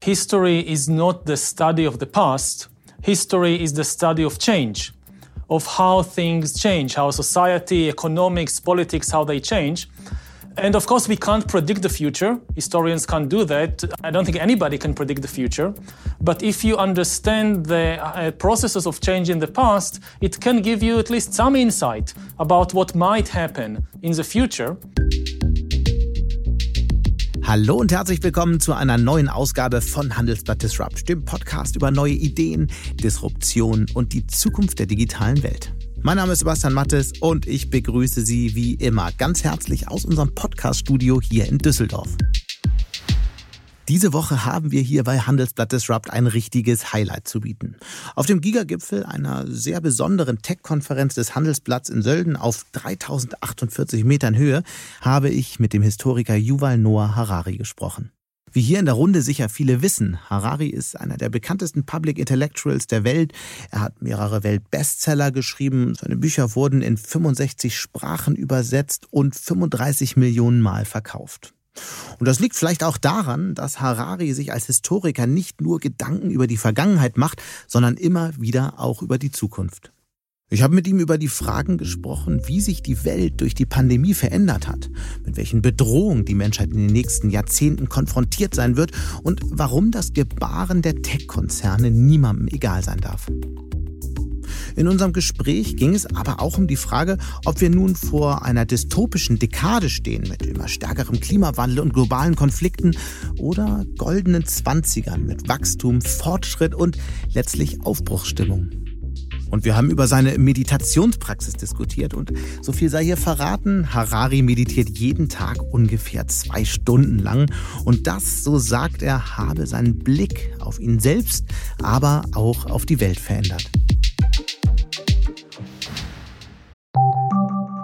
history is not the study of the past, history is the study of change, of how things change, how society, economics, politics, how they change. And of course, we can't predict the future. Historians can't do that. I don't think anybody can predict the future. But if you understand the uh, processes of change in the past, it can give you at least some insight about what might happen in the future. Hallo und herzlich willkommen zu einer neuen Ausgabe von Handelsblatt Disrupt, dem Podcast über neue Ideen, Disruption und die Zukunft der digitalen Welt. Mein Name ist Sebastian Mattes und ich begrüße Sie wie immer ganz herzlich aus unserem Podcast-Studio hier in Düsseldorf. Diese Woche haben wir hier bei Handelsblatt Disrupt ein richtiges Highlight zu bieten. Auf dem Gigagipfel einer sehr besonderen Tech-Konferenz des Handelsblatts in Sölden auf 3048 Metern Höhe habe ich mit dem Historiker Yuval Noah Harari gesprochen. Wie hier in der Runde sicher viele wissen, Harari ist einer der bekanntesten Public Intellectuals der Welt. Er hat mehrere Weltbestseller geschrieben. Seine Bücher wurden in 65 Sprachen übersetzt und 35 Millionen Mal verkauft. Und das liegt vielleicht auch daran, dass Harari sich als Historiker nicht nur Gedanken über die Vergangenheit macht, sondern immer wieder auch über die Zukunft. Ich habe mit ihm über die Fragen gesprochen, wie sich die Welt durch die Pandemie verändert hat, mit welchen Bedrohungen die Menschheit in den nächsten Jahrzehnten konfrontiert sein wird und warum das Gebaren der Tech-Konzerne niemandem egal sein darf. In unserem Gespräch ging es aber auch um die Frage, ob wir nun vor einer dystopischen Dekade stehen mit immer stärkerem Klimawandel und globalen Konflikten oder goldenen Zwanzigern mit Wachstum, Fortschritt und letztlich Aufbruchsstimmung. Und wir haben über seine Meditationspraxis diskutiert und so viel sei hier verraten, Harari meditiert jeden Tag ungefähr zwei Stunden lang und das, so sagt er, habe seinen Blick auf ihn selbst, aber auch auf die Welt verändert.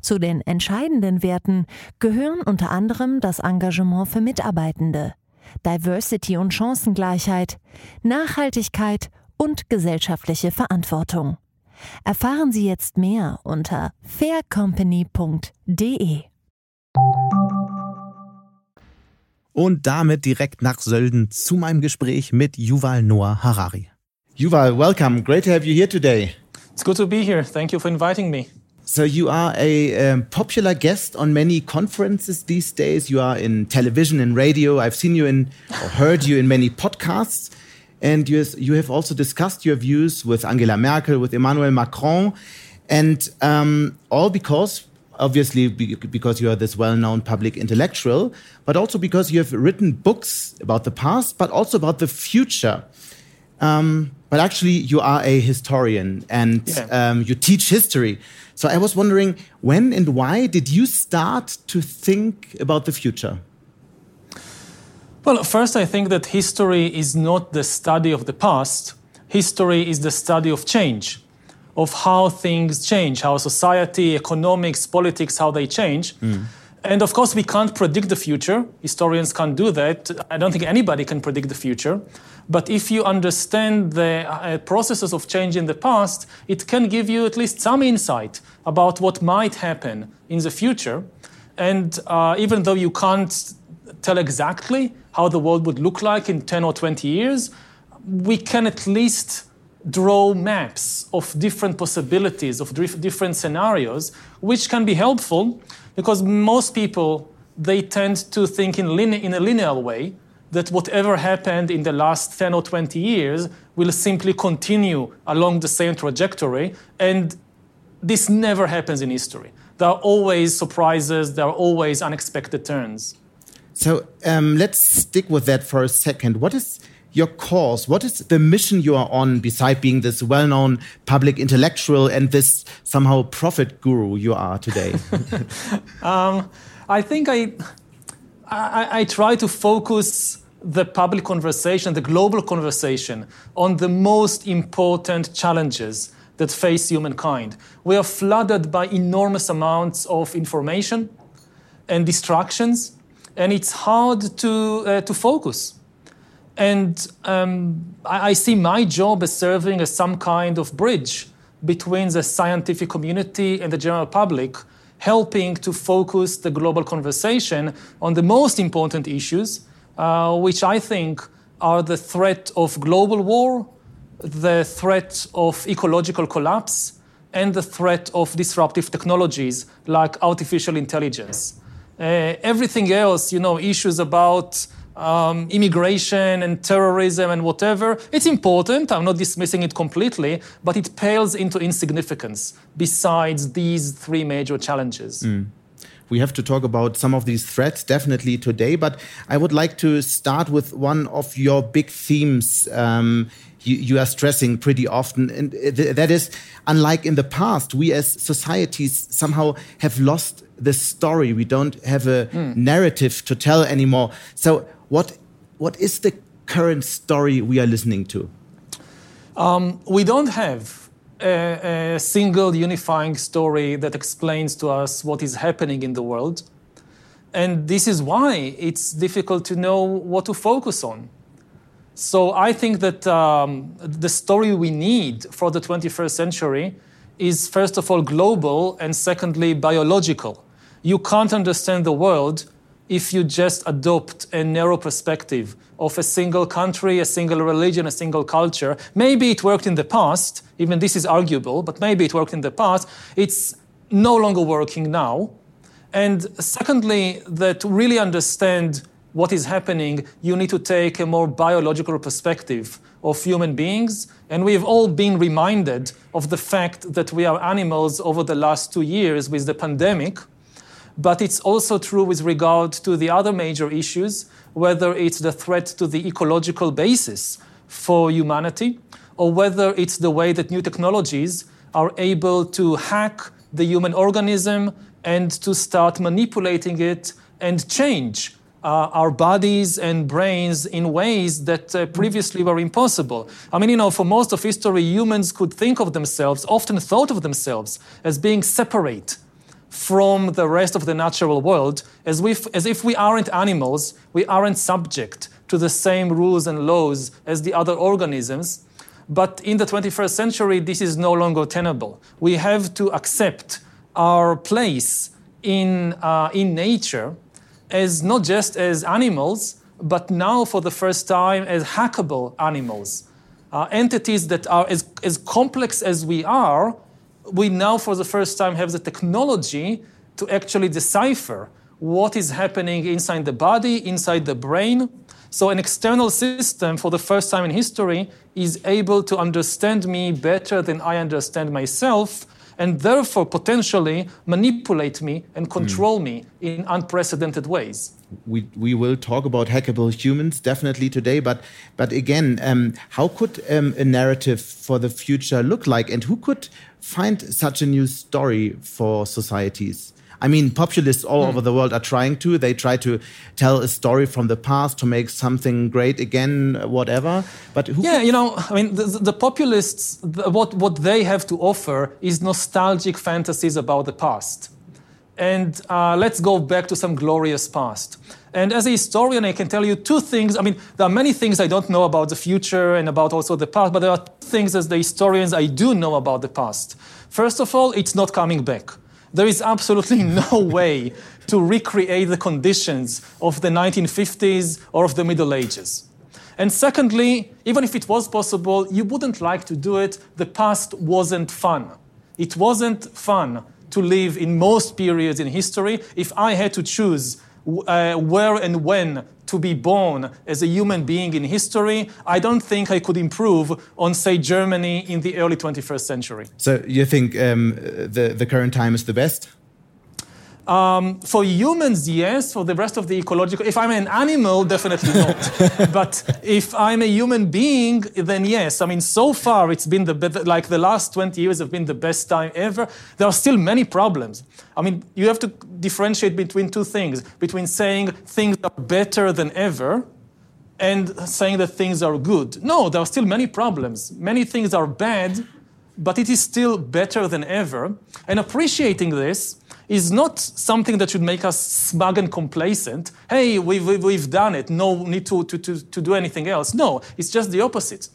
Zu den entscheidenden Werten gehören unter anderem das Engagement für Mitarbeitende, Diversity und Chancengleichheit, Nachhaltigkeit und gesellschaftliche Verantwortung. Erfahren Sie jetzt mehr unter faircompany.de. Und damit direkt nach Sölden zu meinem Gespräch mit Yuval Noah Harari. Yuval, welcome. Great to have you here today. It's good to be here. Thank you for inviting me. So you are a um, popular guest on many conferences these days. You are in television and radio. I've seen you in or heard you in many podcasts. And you, you have also discussed your views with Angela Merkel, with Emmanuel Macron, and um, all because obviously because you are this well-known public intellectual, but also because you have written books about the past, but also about the future. Um, but actually, you are a historian and yeah. um, you teach history. So I was wondering, when and why did you start to think about the future? Well, first, I think that history is not the study of the past. History is the study of change, of how things change, how society, economics, politics, how they change. Mm. And of course, we can't predict the future. Historians can't do that. I don't think anybody can predict the future. But if you understand the uh, processes of change in the past, it can give you at least some insight about what might happen in the future. And uh, even though you can't tell exactly how the world would look like in 10 or 20 years, we can at least draw maps of different possibilities, of different scenarios, which can be helpful because most people they tend to think in, in a linear way that whatever happened in the last 10 or 20 years will simply continue along the same trajectory and this never happens in history. There are always surprises there are always unexpected turns. So um, let's stick with that for a second. What is your cause? What is the mission you are on beside being this well known public intellectual and this somehow prophet guru you are today? um, I think I, I, I, try to focus the public conversation, the global conversation on the most important challenges that face humankind. We are flooded by enormous amounts of information and distractions, and it's hard to, uh, to focus. And um, I, I see my job as serving as some kind of bridge between the scientific community and the general public, helping to focus the global conversation on the most important issues, uh, which I think are the threat of global war, the threat of ecological collapse, and the threat of disruptive technologies like artificial intelligence. Uh, everything else, you know, issues about um, immigration and terrorism and whatever, it's important. I'm not dismissing it completely, but it pales into insignificance besides these three major challenges. Mm. We have to talk about some of these threats definitely today, but I would like to start with one of your big themes. Um, you, you, are stressing pretty often, and that is, unlike in the past, we as societies somehow have lost the story. We don't have a mm. narrative to tell anymore. So, what what is the current story we are listening to? Um, we don't have a, a, single unifying story that explains to us what is happening in the world. And this is why it's difficult to know what to focus on. So I think that um, the story we need for the 21st century is, first of all, global, and secondly, biological. You can't understand the world if you just adopt a narrow perspective of a single country, a single religion, a single culture. Maybe it worked in the past, even this is arguable, but maybe it worked in the past. It's no longer working now. And secondly, that to really understand what is happening, you need to take a more biological perspective of human beings. And we've all been reminded of the fact that we are animals over the last two years with the pandemic but it's also true with regard to the other major issues, whether it's the threat to the ecological basis for humanity, or whether it's the way that new technologies are able to hack the human organism and to start manipulating it and change uh, our bodies and brains in ways that uh, previously were impossible. I mean, you know, for most of history, humans could think of themselves, often thought of themselves, as being separate from the rest of the natural world, as if, as if we aren't animals, we aren't subject to the same rules and laws as the other organisms. But in the 21st century, this is no longer tenable. We have to accept our place in, uh, in nature as not just as animals, but now for the first time as hackable animals. Uh, entities that are as, as complex as we are, we now, for the first time, have the technology to actually decipher what is happening inside the body, inside the brain. So, an external system, for the first time in history, is able to understand me better than I understand myself, and therefore potentially manipulate me and control mm. me in unprecedented ways. We, we will talk about hackable humans definitely today, but but again, um, how could um, a narrative for the future look like, and who could find such a new story for societies? I mean, populists all mm. over the world are trying to. They try to tell a story from the past to make something great again, whatever. But yeah, you know, I mean, the, the populists, the, what what they have to offer is nostalgic fantasies about the past. And uh, let's go back to some glorious past. And as a historian, I can tell you two things. I mean, there are many things I don't know about the future and about also the past, but there are things as the historians I do know about the past. First of all, it's not coming back. There is absolutely no way to recreate the conditions of the 1950s or of the Middle Ages. And secondly, even if it was possible, you wouldn't like to do it. The past wasn't fun. It wasn't fun to live in most periods in history. If I had to choose uh, where and when to be born as a human being in history, I don't think I could improve on, say, Germany in the early 21st century. So you think um, the, the current time is the best? Um, for humans, yes. For the rest of the ecological, if I'm an animal, definitely not. but if I'm a human being, then yes. I mean, so far it's been the best, like the last 20 years have been the best time ever. There are still many problems. I mean, you have to differentiate between two things: between saying things are better than ever, and saying that things are good. No, there are still many problems. Many things are bad, but it is still better than ever. And appreciating this is not something that should make us smug and complacent. Hey, we've, we've done it. No need to, to, to, to do anything else. No, it's just the opposite.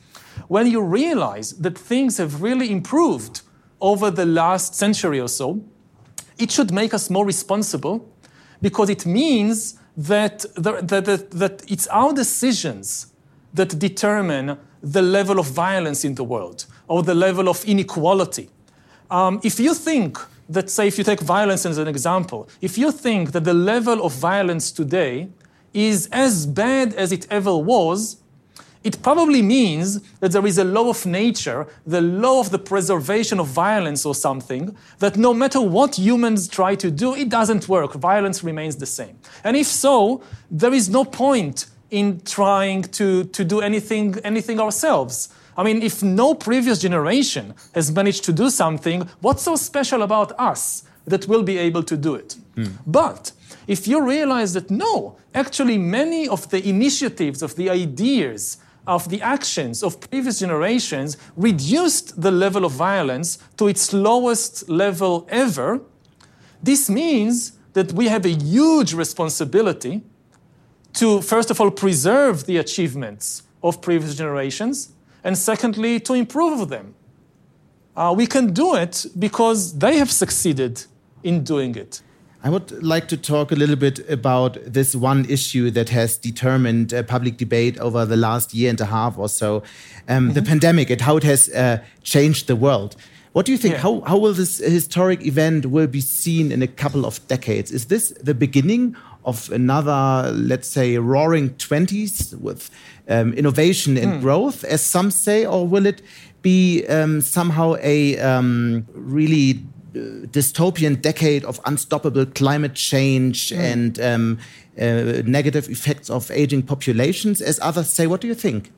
When you realize that things have really improved over the last century or so, it should make us more responsible because it means that, the, that, that, that it's our decisions that determine the level of violence in the world or the level of inequality. Um, if you think that, say, if you take violence as an example, if you think that the level of violence today is as bad as it ever was, it probably means that there is a law of nature, the law of the preservation of violence or something, that no matter what humans try to do, it doesn't work. Violence remains the same. And if so, there is no point in trying to, to do anything, anything ourselves. I mean, if no previous generation has managed to do something, what's so special about us that we'll be able to do it? Mm. But if you realize that no, actually, many of the initiatives, of the ideas, of the actions of previous generations reduced the level of violence to its lowest level ever, this means that we have a huge responsibility to, first of all, preserve the achievements of previous generations, and secondly, to improve them. Uh, we can do it because they have succeeded in doing it. I would like to talk a little bit about this one issue that has determined uh, public debate over the last year and a half or so um, mm -hmm. the pandemic and how it has uh, changed the world. What do you think? Yeah. How, how will this historic event will be seen in a couple of decades? Is this the beginning of another, let's say, roaring 20s with um, innovation and mm. growth, as some say, or will it be um, somehow a um, really dystopian decade of unstoppable climate change mm. and um, uh, negative effects of aging populations, as others say. What do you think?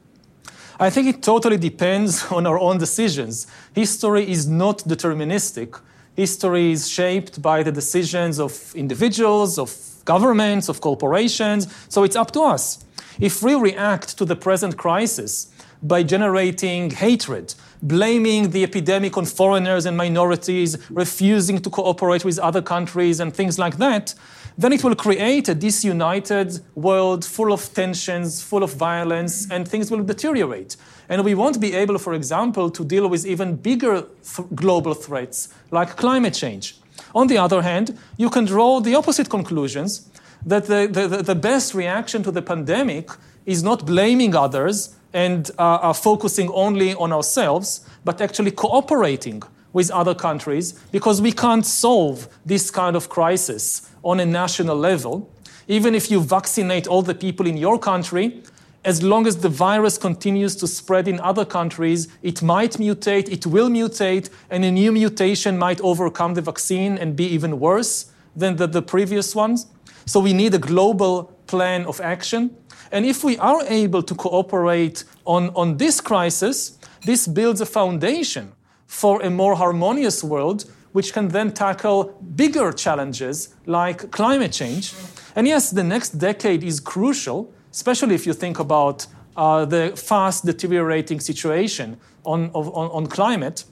I think it totally depends on our own decisions. History is not deterministic. History is shaped by the decisions of individuals, of governments, of corporations, so it's up to us. If we react to the present crisis by generating hatred, blaming the epidemic on foreigners and minorities, refusing to cooperate with other countries, and things like that, then it will create a disunited world full of tensions, full of violence, and things will deteriorate. And we won't be able, for example, to deal with even bigger th- global threats like climate change. On the other hand, you can draw the opposite conclusions that the, the, the best reaction to the pandemic is not blaming others and uh, are focusing only on ourselves, but actually cooperating with other countries because we can't solve this kind of crisis on a national level. Even if you vaccinate all the people in your country, as long as the virus continues to spread in other countries, it might mutate, it will mutate, and a new mutation might overcome the vaccine and be even worse than the, the previous ones. So we need a global plan of action. And if we are able to cooperate on, on this crisis, this builds a foundation for a more harmonious world, which can then tackle bigger challenges like climate change. And yes, the next decade is crucial, especially if you think about uh, the fast deteriorating situation on, on, on, climate.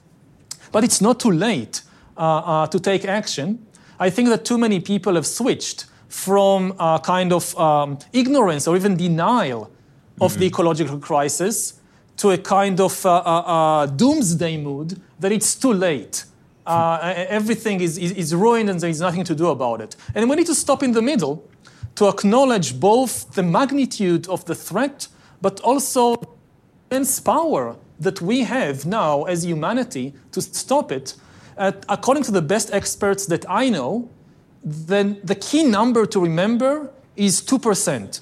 But it's not too late uh, uh, to take action. I think that too many people have switched from a kind of um, ignorance or even denial of mm-hmm. the ecological crisis to a kind of uh, uh, uh, doomsday mood that it's too late. Uh, everything is, is, is, ruined and there's nothing to do about it. And we need to stop in the middle to acknowledge both the magnitude of the threat, but also immense power that we have now as humanity to stop it. according to the best experts that I know, then the key number to remember is 2%.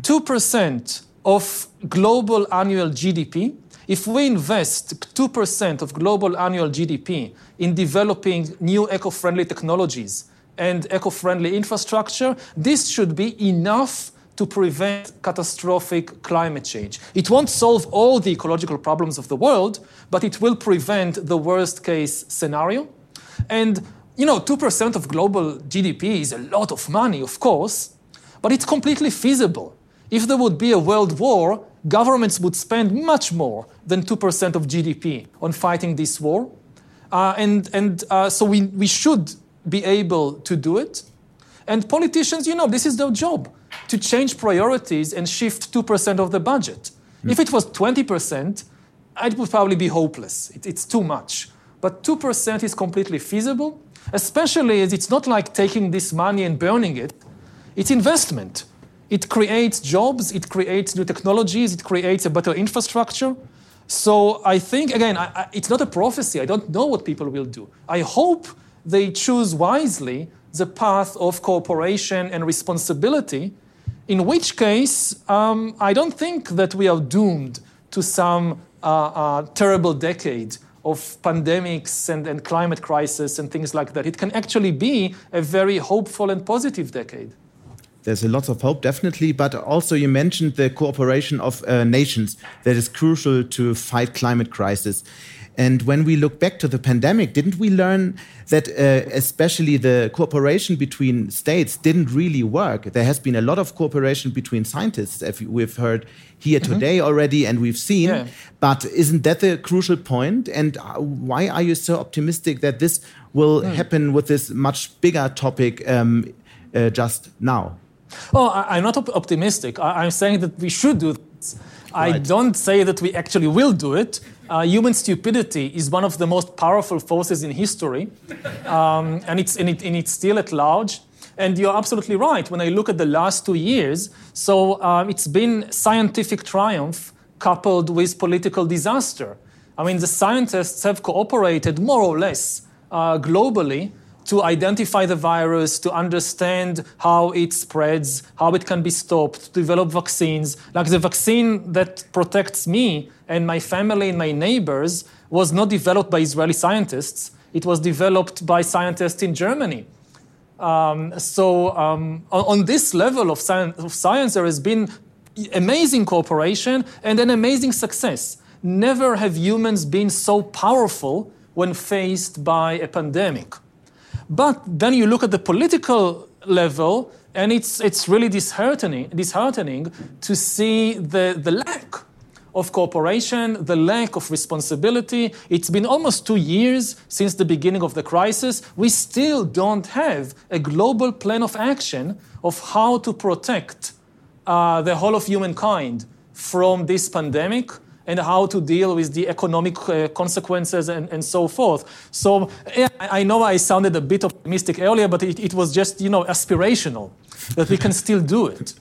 2% of global annual GDP, if we invest 2% of global annual GDP in developing new eco friendly technologies and eco friendly infrastructure, this should be enough to prevent catastrophic climate change. It won't solve all the ecological problems of the world, but it will prevent the worst case scenario. And you know, 2% of global GDP is a lot of money, of course, but it's completely feasible. if there would be a world war, governments would spend much more than 2% of GDP on fighting this war. Uh, and and uh, so we, we should be able to do it. And politicians, you know, this is their job to change priorities and shift 2% of the budget. Mm. If it was 20%, it would probably be hopeless. It, it's too much. But 2% is completely feasible, especially as it's not like taking this money and burning it, it's investment. It creates jobs, it creates new technologies, it creates a better infrastructure. So I think, again, I, I, it's not a prophecy. I don't know what people will do. I hope they choose wisely the path of cooperation and responsibility, in which case, um, I don't think that we are doomed to some uh, uh, terrible decade of pandemics and, and climate crisis and things like that. It can actually be a very hopeful and positive decade there's a lot of hope, definitely. But also, you mentioned the cooperation of uh, nations that is crucial to fight climate crisis. And when we look back to the pandemic, didn't we learn that uh, especially the cooperation between states didn't really work? There has been a lot of cooperation between scientists, as we've heard here mm -hmm. today already, and we've seen. Yeah. But isn't that the crucial point? And uh, why are you so optimistic that this will mm. happen with this much bigger topic um, uh, just now? Oh, I, am not op optimistic. I, am saying that we should do this. Right. I don't say that we actually will do it. Uh, human stupidity is one of the most powerful forces in history, um, and, it's, and, it, and it's still at large. And you're absolutely right. When I look at the last two years, so um, it's been scientific triumph coupled with political disaster. I mean, the scientists have cooperated more or less uh, globally to identify the virus, to understand how it spreads, how it can be stopped, to develop vaccines. Like the vaccine that protects me and my family and my neighbors was not developed by Israeli scientists, it was developed by scientists in Germany. Um, so, um, on, on, this level of science, of science, there has been amazing cooperation and an amazing success. Never have humans been so powerful when faced by a pandemic. But then you look at the political level, and it's, it's really disheartening, disheartening to see the, the lack of cooperation, the lack of responsibility. It's been almost two years since the beginning of the crisis. We still don't have a global plan of action of how to protect uh, the whole of humankind from this pandemic and how to deal with the economic uh, consequences and, and so forth. So yeah, I know I sounded a bit optimistic earlier, but it, it was just, you know, aspirational that we can still do it.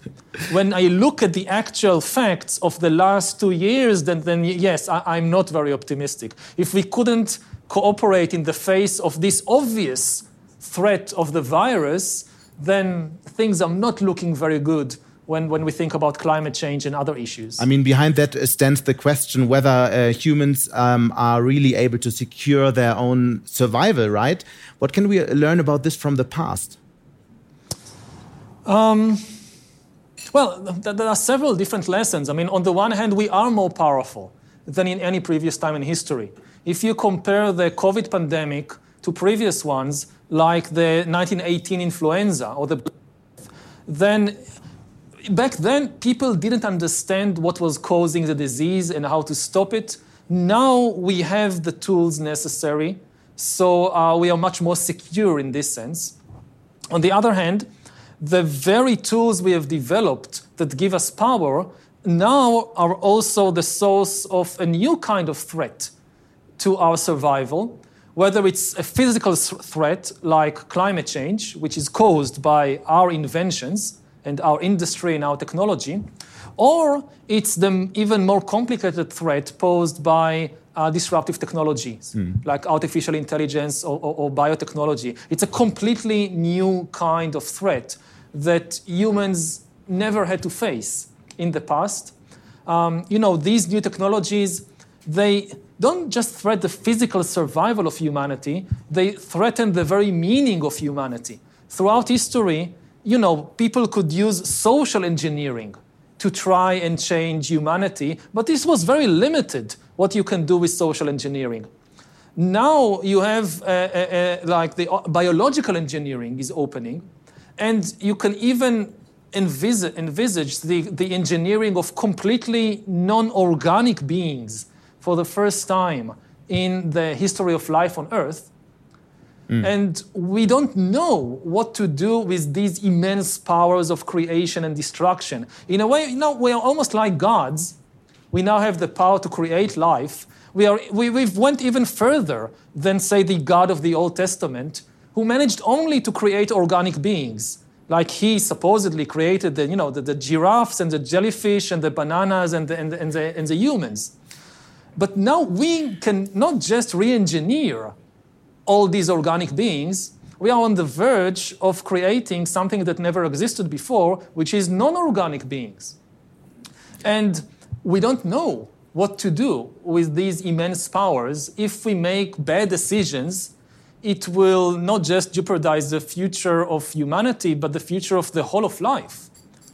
When I look at the actual facts of the last two years, then, then yes, I, am not very optimistic. If we couldn't cooperate in the face of this obvious threat of the virus, then things are not looking very good when, when we think about climate change and other issues. I mean, behind that stands the question whether uh, humans um, are really able to secure their own survival, right? What can we learn about this from the past? Um, well, th there are several different lessons. I mean, on the one hand, we are more powerful than in any previous time in history. If you compare the COVID pandemic to previous ones, like the 1918 influenza or the then back then, people didn't understand what was causing the disease and how to stop it. Now we have the tools necessary, so uh, we are much more secure in this sense. On the other hand, the very tools we have developed that give us power now are also the source of a new kind of threat to our survival, whether it's a physical threat like climate change, which is caused by our inventions, and our industry and our technology, or it's the even more complicated threat posed by uh, disruptive technologies mm. like artificial intelligence or, or, or, biotechnology. It's a completely new kind of threat that humans never had to face in the past. Um, you know, these new technologies, they don't just threat the physical survival of humanity, they threaten the very meaning of humanity. Throughout history, you know, people could use social engineering to try and change humanity, but this was very limited what you can do with social engineering. Now you have uh, uh, uh, like the uh, biological engineering is opening, and you can even envis- envisage the, the engineering of completely non organic beings for the first time in the history of life on Earth. Mm. And we don't know what to do with these immense powers of creation and destruction. In a way, you know, we are almost like gods. We now have the power to create life. We, are, we, we've went even further than, say, the God of the Old Testament, who managed only to create organic beings like he supposedly created the, you know, the, the giraffes and the jellyfish and the bananas and the, and, the, and, the, and the humans. But now we can not just re engineer all these organic beings, we are on the verge of creating something that never existed before, which is non organic beings. And we don't know what to do with these immense powers if we make bad decisions it will not just jeopardize the future of humanity, but the future of the whole of life.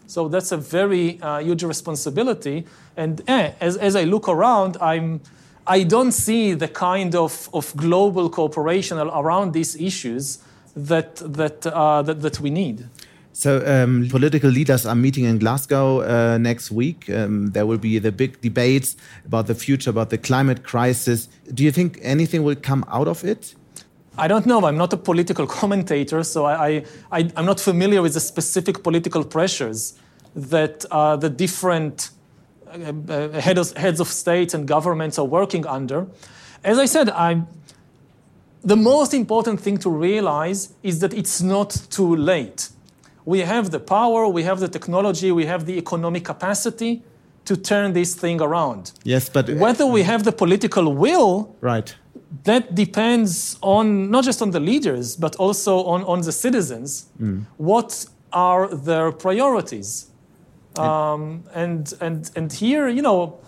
So that's a very uh, huge responsibility. And eh, as, as I look around, I'm, I don't see the kind of, of global cooperation around these issues that, that, uh, that, that we need. So, um, political leaders are meeting in Glasgow uh, next week. Um, there will be the big debates about the future, about the climate crisis. Do you think anything will come out of it? I don't know. I'm not a political commentator, so I, I, am not familiar with the specific political pressures that uh, the different uh, uh, head of, heads of states and governments are working under. As I said, I'm, the most important thing to realize is that it's not too late. We have the power, we have the technology, we have the economic capacity to turn this thing around. Yes, but whether we have the political will, right that depends on not just on the leaders, but also on, on the citizens. Mm. What are their priorities? Um, and, and, and here, you know,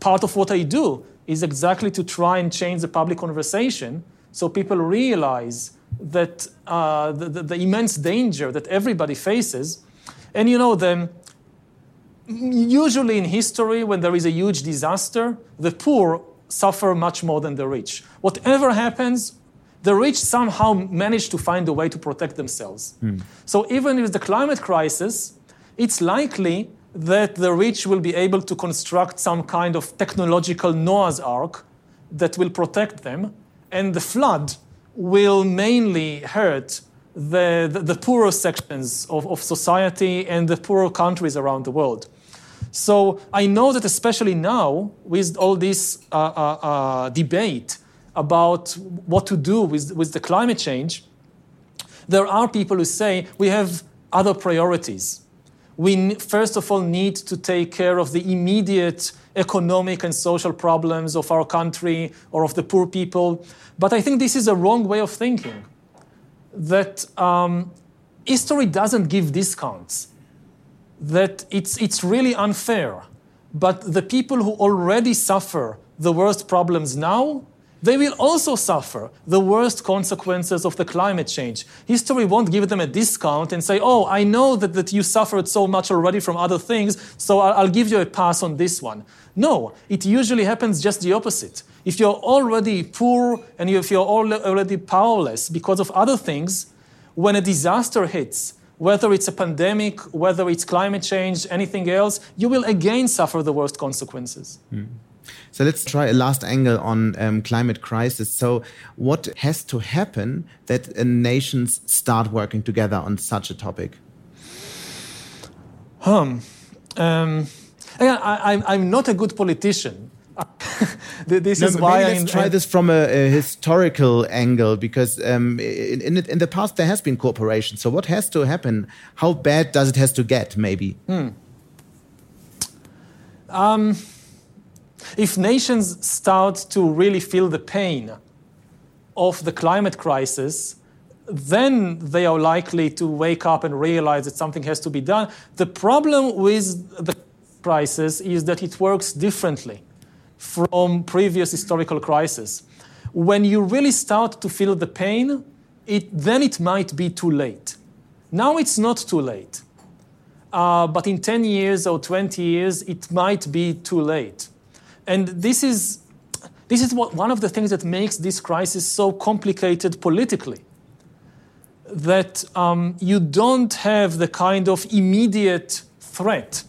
part of what I do is exactly to try and change the public conversation so people realize that uh, the, the, the, immense danger that everybody faces. And you know, the, usually in history, when there is a huge disaster, the poor suffer much more than the rich. Whatever happens, the rich somehow manage to find a way to protect themselves. Mm. So even with the climate crisis, it's likely that the rich will be able to construct some kind of technological Noah's Ark that will protect them, and the flood will mainly hurt the, the, the poorer sections of, of society and the poorer countries around the world. So I know that especially now, with all this uh, uh, uh, debate about what to do with, with the climate change, there are people who say we have other priorities. We first of all need to take care of the immediate economic and social problems of our country or of the poor people. But I think this is a wrong way of thinking. That um, history doesn't give discounts that it's, it's really unfair. But the people who already suffer the worst problems now, they will also suffer the worst consequences of the climate change. History won't give them a discount and say, oh, I know that, that you suffered so much already from other things, so I'll, I'll give you a pass on this one. No, it usually happens just the opposite. If you're already poor and if you're already powerless because of other things, when a disaster hits, whether it's a pandemic, whether it's climate change, anything else, you will again suffer the worst consequences. Mm. So let's try a last angle on um, climate crisis. So, what has to happen that uh, nations start working together on such a topic? Um, um, I, I'm not a good politician, this no, is why let's I, try this from a, a historical angle because um, in, in, in, the past there has been cooperation. So what has to happen? How bad does it has to get? Maybe. Hmm. Um, if nations start to really feel the pain of the climate crisis, then they are likely to wake up and realize that something has to be done. The problem with the crisis is that it works differently from previous historical crises. When you really start to feel the pain, it, then it might be too late. Now it's not too late. Uh, but in 10 years or 20 years, it might be too late. And this is, this is what, one of the things that makes this crisis so complicated politically. that um, you don't have the kind of immediate threat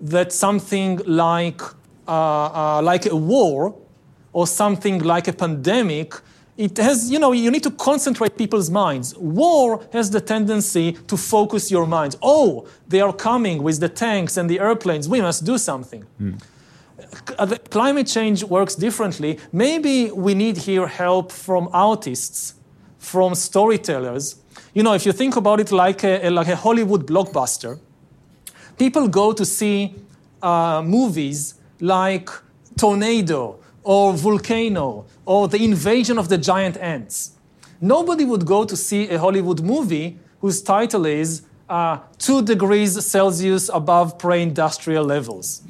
that something like, uh, uh, like a war or something like a pandemic it has, you know, you need to concentrate people's minds. War has the tendency to focus your minds. Oh, they are coming with the tanks and the airplanes. We must do something. Mm. Climate change works differently. Maybe we need here help from artists, from storytellers. You know, if you think about it like a, like a Hollywood blockbuster, people go to see uh, movies like Tornado or Volcano or The Invasion of the Giant Ants. Nobody would go to see a Hollywood movie whose title is uh, Two Degrees Celsius Above Pre Industrial Levels.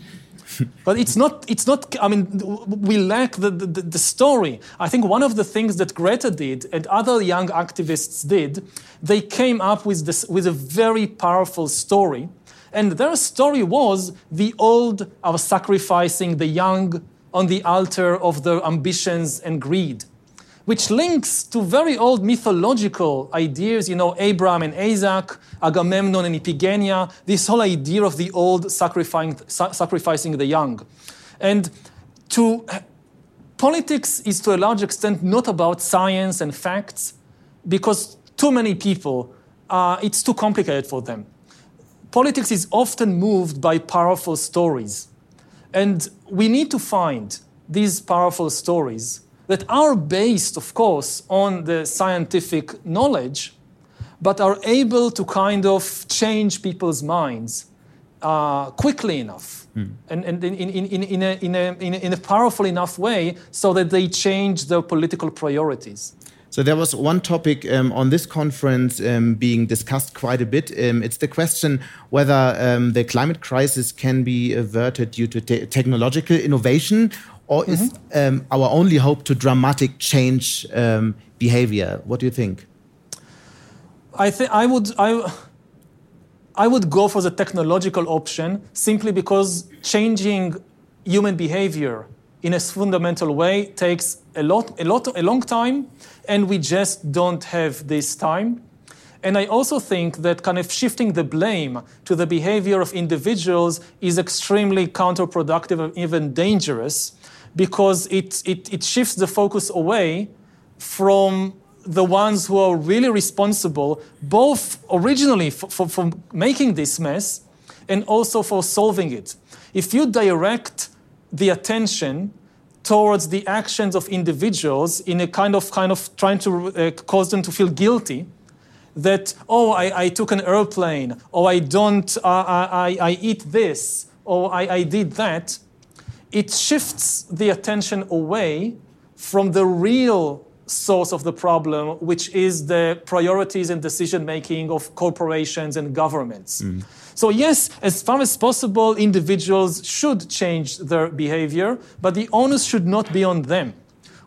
but it's not, it's not, I mean, we lack the, the, the, story. I think one of the things that Greta did and other young activists did, they came up with, this, with a very powerful story. And their story was the old are sacrificing the young on the altar of their ambitions and greed, which links to very old mythological ideas, you know, Abraham and Isaac, Agamemnon and Iphigenia, this whole idea of the old sacrificing, sacrificing the young. And to politics is to a large extent not about science and facts because too many people, uh, it's too complicated for them. Politics is often moved by powerful stories. And we need to find these powerful stories that are based, of course, on the scientific knowledge, but are able to kind of change people's minds uh, quickly enough mm. and, and in, in, in, in, a, in, a, in a powerful enough way so that they change their political priorities. So there was one topic um, on this conference um, being discussed quite a bit. Um, it's the question whether um, the climate crisis can be averted due to te technological innovation, or mm -hmm. is um, our only hope to dramatic change um, behavior? What do you think? I think I would I. I would go for the technological option simply because changing human behavior in a fundamental way takes a lot, a lot, a long time, and we just don't have this time. And I also think that kind of shifting the blame to the behavior of individuals is extremely counterproductive and even dangerous because it, it, it shifts the focus away from the ones who are really responsible, both originally for, for, for making this mess and also for solving it. If you direct the attention towards the actions of individuals in a kind of kind of trying to uh, cause them to feel guilty that oh I, I took an airplane or I don't uh, I, I eat this or I, I did that it shifts the attention away from the real source of the problem, which is the priorities and decision making of corporations and governments. Mm. So, yes, as far as possible, individuals should change their behavior, but the onus should not be on them.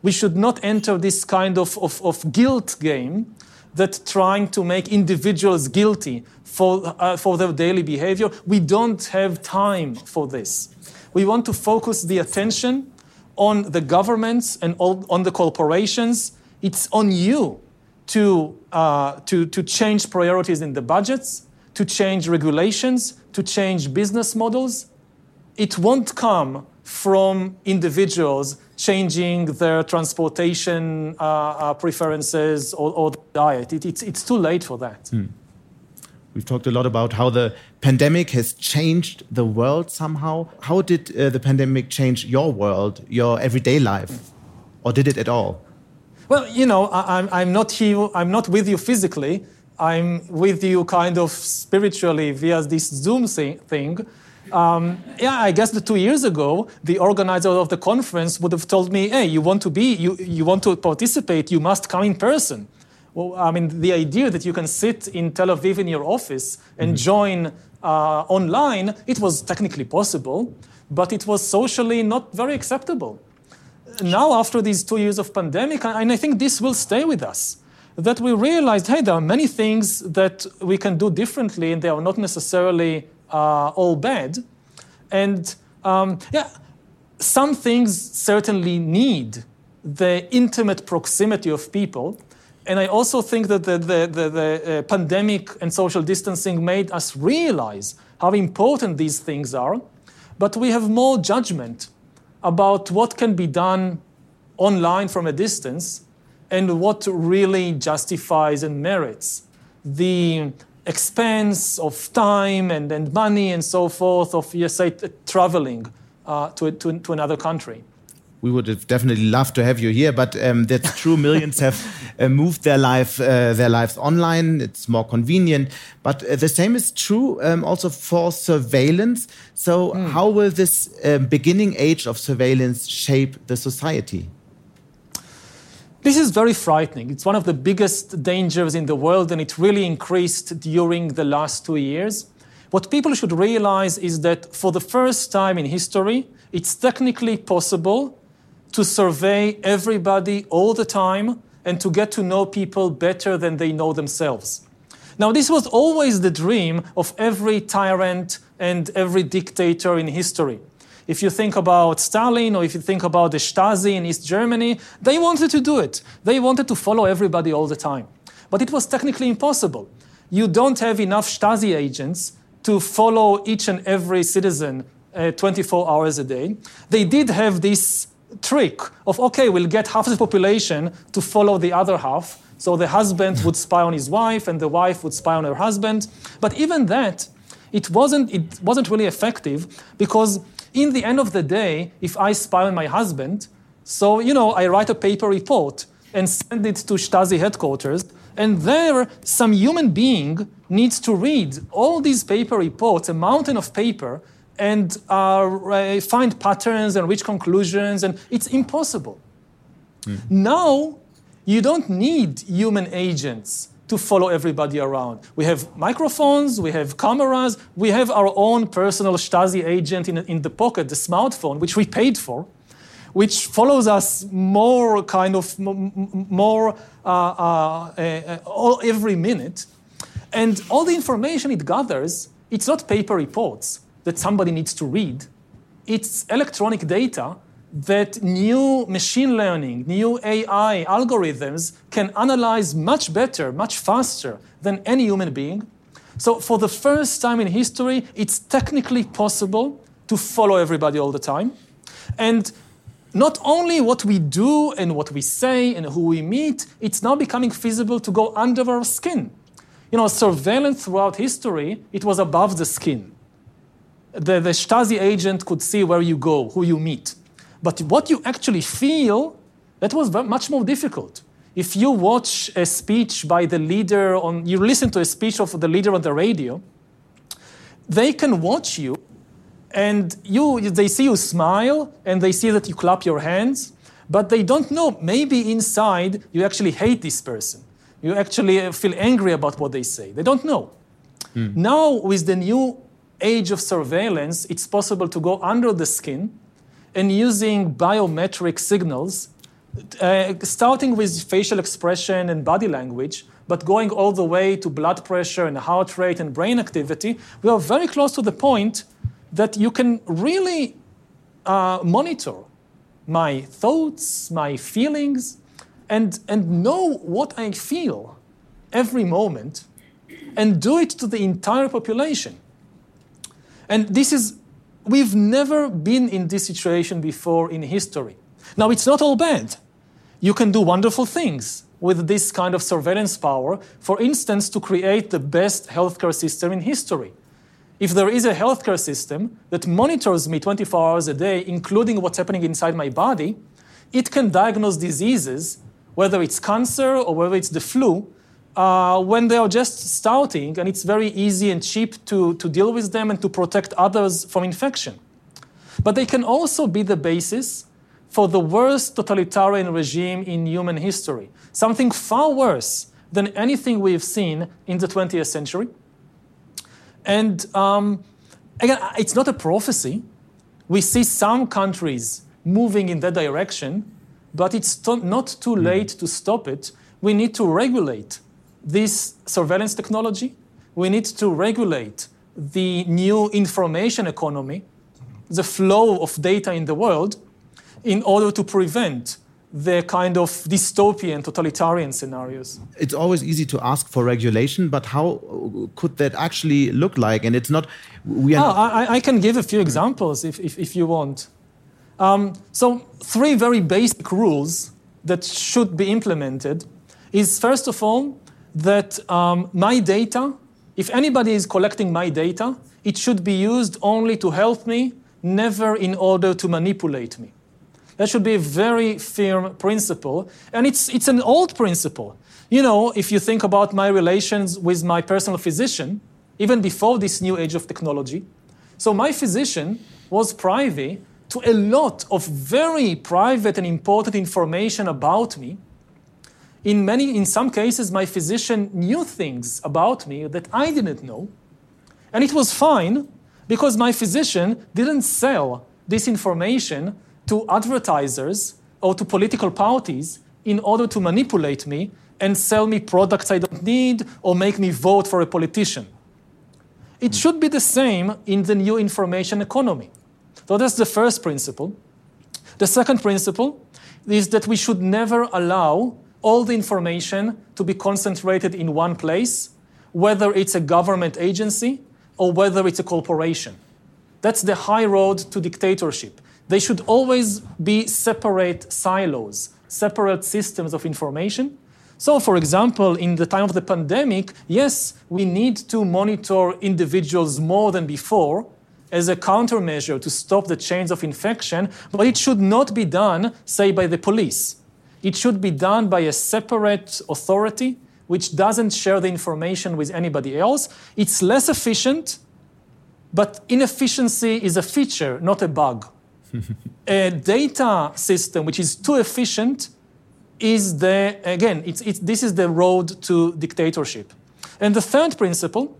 We should not enter this kind of, of, of guilt game that trying to make individuals guilty for, uh, for their daily behavior. We don't have time for this. We want to focus the attention on the governments and on the corporations. It's on you to, uh, to, to change priorities in the budgets to change regulations, to change business models. It won't come from individuals changing their transportation uh, uh, preferences or, or diet. It, it's, it's too late for that. Hmm. We've talked a lot about how the pandemic has changed the world somehow. How did uh, the pandemic change your world, your everyday life? Or did it at all? Well, you know, I, I'm, not here, I'm not with you physically, I'm with you kind of spiritually via this Zoom thing. Um, yeah, I guess the two years ago, the organizer of the conference would have told me, "Hey, you want to be, you, you want to participate, you must come in person." Well, I mean, the idea that you can sit in Tel Aviv in your office and mm-hmm. join uh, online, it was technically possible, but it was socially not very acceptable. Now, after these two years of pandemic, and I think this will stay with us that we realized, hey, there are many things that we can do differently, and they are not necessarily uh, all bad. And um, yeah, some things certainly need the intimate proximity of people. And I also think that the, the, the, the uh, pandemic and social distancing made us realize how important these things are. But we have more judgment about what can be done online from a distance and what really justifies and merits the expense of time and, and money and so forth of, yes, say, traveling uh, to, to, to another country we would have definitely loved to have you here, but um, that's true. Millions have uh, moved their life, uh, their lives online. It's more convenient, but uh, the same is true um, also for surveillance. So, mm. how will this um, beginning age of surveillance shape the society? This is very frightening. It's one of the biggest dangers in the world, and it really increased during the last two years. What people should realize is that for the first time in history, it's technically possible to survey everybody all the time and to get to know people better than they know themselves. Now, this was always the dream of every tyrant and every dictator in history. If you think about Stalin or if you think about the Stasi in East Germany, they wanted to do it. They wanted to follow everybody all the time. But it was technically impossible. You don't have enough Stasi agents to follow each and every citizen uh, 24 hours a day. They did have this trick of, okay, we'll get half the population to follow the other half. So the husband would spy on his wife and the wife would spy on her husband. But even that, it wasn't, it wasn't really effective because in the end of the day, if I spy on my husband, so, you know, I write a paper report and send it to Stasi headquarters, and there some human being needs to read all these paper reports, a mountain of paper, and uh, find patterns and reach conclusions, and it's impossible. Mm. Now, you don't need human agents to follow everybody around. We have microphones, we have cameras, we have our own personal Stasi agent in, in the pocket, the smartphone, which we paid for, which follows us more kind of more uh, uh, uh, all, every minute. And all the information it gathers, it's not paper reports that somebody needs to read. It's electronic data that new machine learning, new AI algorithms can analyze much better, much faster than any human being. So, for the first time in history, it's technically possible to follow everybody all the time. And not only what we do and what we say and who we meet, it's now becoming feasible to go under our skin. You know, surveillance throughout history, it was above the skin the, the Stasi agent could see where you go, who you meet. But what you actually feel, that was much more difficult. If you watch a speech by the leader on, you listen to a speech of the leader on the radio, they can watch you and you, they see you smile and they see that you clap your hands, but they don't know, maybe inside you actually hate this person. You actually feel angry about what they say. They don't know. Mm. Now, with the new age of surveillance, it's possible to go under the skin and using biometric signals, uh, starting with facial expression and body language, but going all the way to blood pressure and heart rate and brain activity, we are very close to the point that you can really uh, monitor my thoughts, my feelings, and, and know what I feel every moment and do it to the entire population. And this is, we've never been in this situation before in history. Now, it's not all bad. You can do wonderful things with this kind of surveillance power, for instance, to create the best healthcare system in history. If there is a healthcare system that monitors me 24 hours a day, including what's happening inside my body, it can diagnose diseases, whether it's cancer or whether it's the flu, uh, when they are just starting, and it's very easy and cheap to, to deal with them and to protect others from infection. But they can also be the basis for the worst totalitarian regime in human history, something far worse than anything we've seen in the 20th century. And um, again, it's not a prophecy. We see some countries moving in that direction, but it's not too late to stop it. We need to regulate this surveillance technology. We need to regulate the new information economy, the flow of data in the world, in order to prevent the kind of dystopian, totalitarian scenarios. It's always easy to ask for regulation, but how could that actually look like? And it's not. We are. Oh, I, I, can give a few examples if, if, if you want. Um, so, three very basic rules that should be implemented is first of all that um, my data, if anybody is collecting my data, it should be used only to help me, never in order to manipulate me. That should be a very firm principle. And it's, it's an old principle. You know, if you think about my relations with my personal physician, even before this new age of technology, so my physician was privy to a lot of very private and important information about me. In many, in some cases, my physician knew things about me that I didn't know. And it was fine because my physician didn't sell this information to advertisers or to political parties in order to manipulate me and sell me products I don't need or make me vote for a politician. It should be the same in the new information economy. So that's the first principle. The second principle is that we should never allow all the information to be concentrated in one place, whether it's a government agency or whether it's a corporation. That's the high road to dictatorship. They should always be separate silos, separate systems of information. So, for example, in the time of the pandemic, yes, we need to monitor individuals more than before as a countermeasure to stop the chains of infection, but it should not be done, say, by the police. It should be done by a separate authority which doesn't share the information with anybody else. It's less efficient, but inefficiency is a feature, not a bug a data system which is too efficient is the, again, it's, it's, this is the road to dictatorship. And the third principle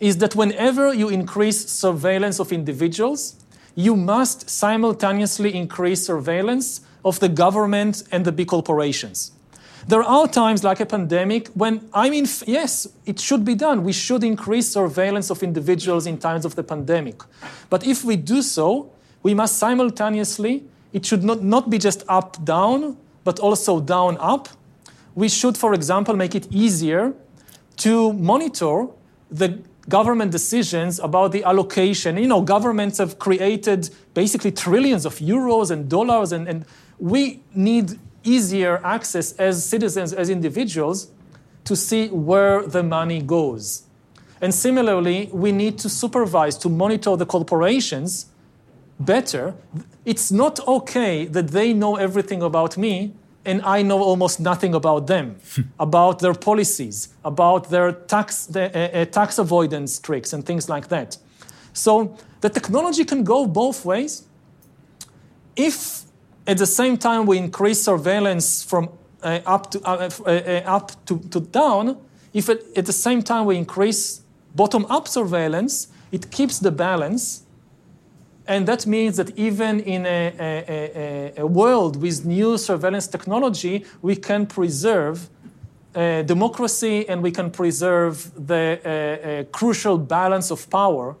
is that whenever you increase surveillance of individuals, you must simultaneously increase surveillance of the government and the big corporations. There are times like a pandemic when, I mean, yes, it should be done. We should increase surveillance of individuals in times of the pandemic. But if we do so, we must simultaneously, it should not, not be just up down, but also down up. We should, for example, make it easier to monitor the government decisions about the allocation. You know, governments have created basically trillions of euros and dollars, and, and we need easier access as citizens, as individuals, to see where the money goes. And similarly, we need to supervise, to monitor the corporations better, it's not okay that they know everything about me and I know almost nothing about them, about their policies, about their tax, the, uh, uh, tax avoidance tricks and things like that. So the technology can go both ways. If at the same time we increase surveillance from uh, up to uh, uh, uh, up to, to down, if it, at the same time we increase bottom-up surveillance, it keeps the balance and that means that even in a, a, a, a world with new surveillance technology, we can preserve uh, democracy and we can preserve the uh, uh, crucial balance of power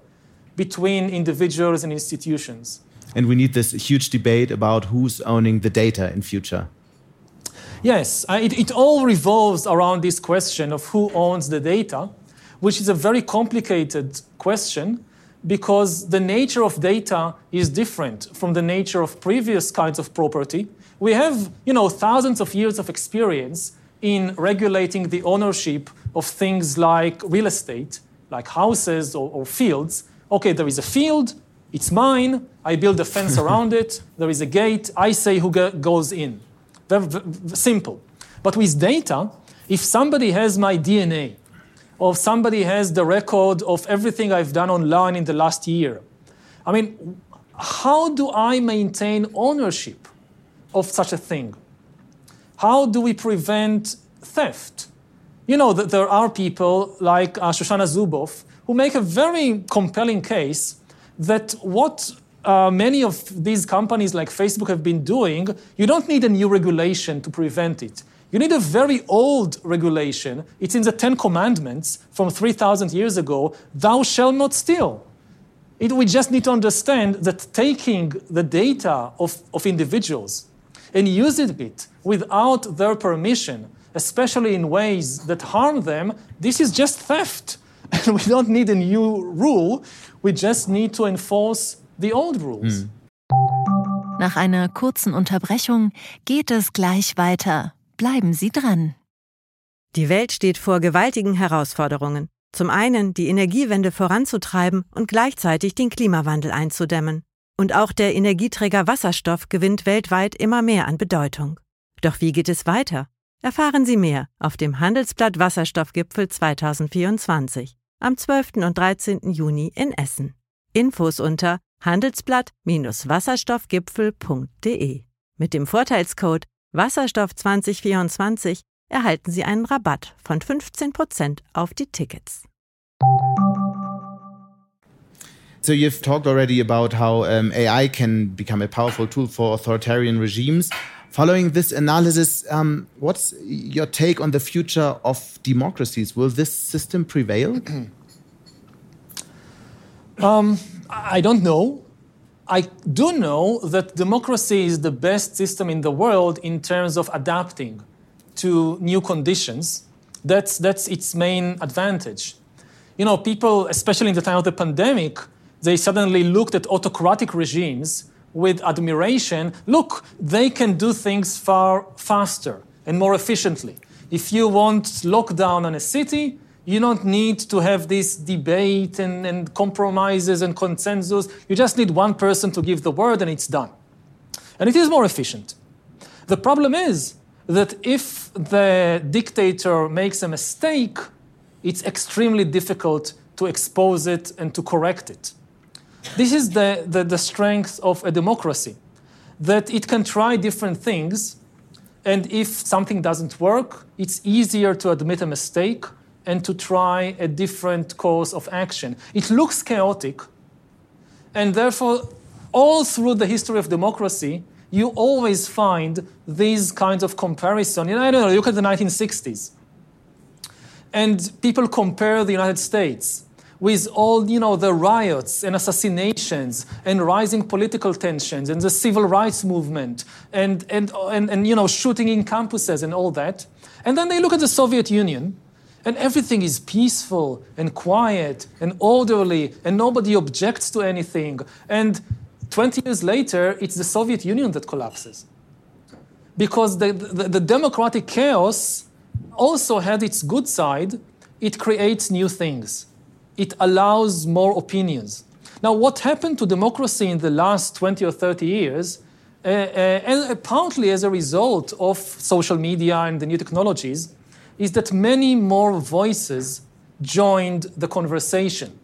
between individuals and institutions. And we need this huge debate about who's owning the data in future. Yes, uh, it, it all revolves around this question of who owns the data, which is a very complicated question because the nature of data is different from the nature of previous kinds of property. We have, you know, thousands of years of experience in regulating the ownership of things like real estate, like houses or, or fields. Okay, there is a field, it's mine, I build a fence around it, there is a gate, I say who goes in. Very, very simple. But with data, if somebody has my DNA, or somebody has the record of everything I've done online in the last year. I mean, how do I maintain ownership of such a thing? How do we prevent theft? You know, that there are people like uh, Shoshana Zuboff who make a very compelling case that what uh, many of these companies like Facebook have been doing, you don't need a new regulation to prevent it. You need a very old regulation. It's in the Ten Commandments from 3,000 years ago Thou shalt not steal. It, we just need to understand that taking the data of, of individuals and using it without their permission, especially in ways that harm them, this is just theft. And we don't need a new rule, we just need to enforce the old rules. Mm. Nach einer kurzen Unterbrechung geht es gleich weiter. Bleiben Sie dran. Die Welt steht vor gewaltigen Herausforderungen. Zum einen die Energiewende voranzutreiben und gleichzeitig den Klimawandel einzudämmen. Und auch der Energieträger Wasserstoff gewinnt weltweit immer mehr an Bedeutung. Doch wie geht es weiter? Erfahren Sie mehr auf dem Handelsblatt Wasserstoffgipfel 2024 am 12. und 13. Juni in Essen. Infos unter handelsblatt-wasserstoffgipfel.de. Mit dem Vorteilscode Wasserstoff 2024 erhalten Sie einen Rabatt von 15% auf die Tickets. So you've talked already about how um, AI can become a powerful tool for authoritarian regimes. Following this analysis, um, what's your take on the future of democracies? Will this system prevail? um, I don't know. I do know that democracy is the best system in the world in terms of adapting to new conditions. That's, that's its main advantage. You know, people, especially in the time of the pandemic, they suddenly looked at autocratic regimes with admiration. Look, they can do things far faster and more efficiently. If you want lockdown on a city, you don't need to have this debate and, and compromises and consensus. You just need one person to give the word and it's done. And it is more efficient. The problem is that if the dictator makes a mistake, it's extremely difficult to expose it and to correct it. This is the, the, the, strength of a democracy, that it can try different things, and if something doesn't work, it's easier to admit a mistake and to try a different course of action. It looks chaotic, and therefore, all through the history of democracy, you always find these kinds of comparison. You know, I don't know, look at the 1960s. And people compare the United States with all, you know, the riots and assassinations and rising political tensions and the civil rights movement and, and, and, and you know, shooting in campuses and all that. And then they look at the Soviet Union and everything is peaceful and quiet and orderly and nobody objects to anything. And 20 years later, it's the Soviet Union that collapses. Because the, the, the, democratic chaos also had its good side. It creates new things, it allows more opinions. Now, what happened to democracy in the last 20 or 30 years, uh, uh, and partly as a result of social media and the new technologies, is that many more voices joined the conversation.